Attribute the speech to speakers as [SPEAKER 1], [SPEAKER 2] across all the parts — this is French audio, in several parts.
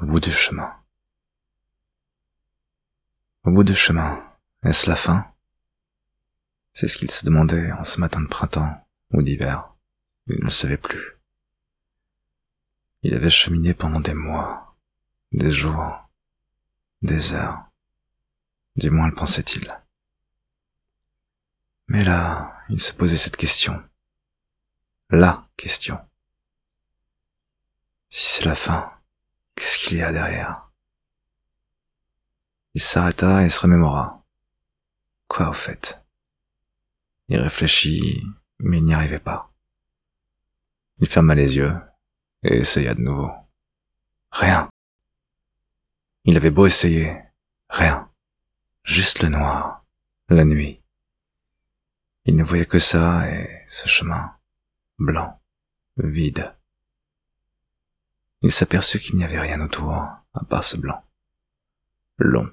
[SPEAKER 1] au bout du chemin. Au bout du chemin, est-ce la fin? C'est ce qu'il se demandait en ce matin de printemps ou d'hiver. Il ne savait plus. Il avait cheminé pendant des mois, des jours, des heures. Du moins le pensait-il. Mais là, il se posait cette question. La question. Si c'est la fin, qu'est-ce qu'il y a derrière? Il s'arrêta et se remémora. Quoi au fait? Il réfléchit, mais il n'y arrivait pas. Il ferma les yeux et essaya de nouveau. Rien. Il avait beau essayer, rien. Juste le noir, la nuit. Il ne voyait que ça et ce chemin, blanc, vide. Il s'aperçut qu'il n'y avait rien autour, à part ce blanc. Long,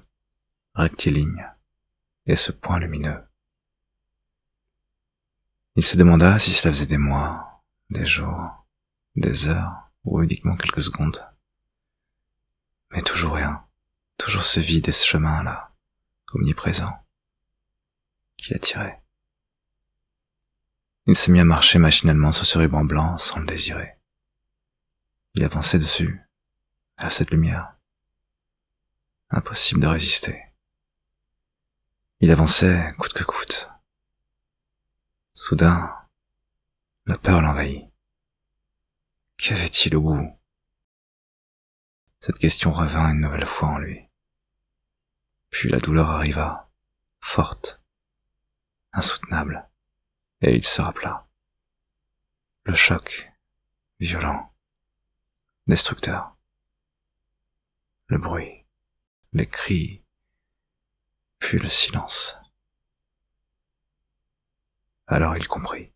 [SPEAKER 1] rectiligne, et ce point lumineux. Il se demanda si cela faisait des mois, des jours, des heures, ou uniquement quelques secondes. Mais toujours rien, toujours ce vide et ce chemin-là, omniprésent, qui l'attirait. Il se mit à marcher machinalement sur ce ruban blanc sans le désirer. Il avançait dessus, vers cette lumière. Impossible de résister. Il avançait coûte que coûte. Soudain, la peur l'envahit. Qu'avait-il au bout? Cette question revint une nouvelle fois en lui. Puis la douleur arriva, forte, insoutenable, et il se rappela. Le choc, violent, destructeur. Le bruit, les cris, puis le silence. Alors il comprit.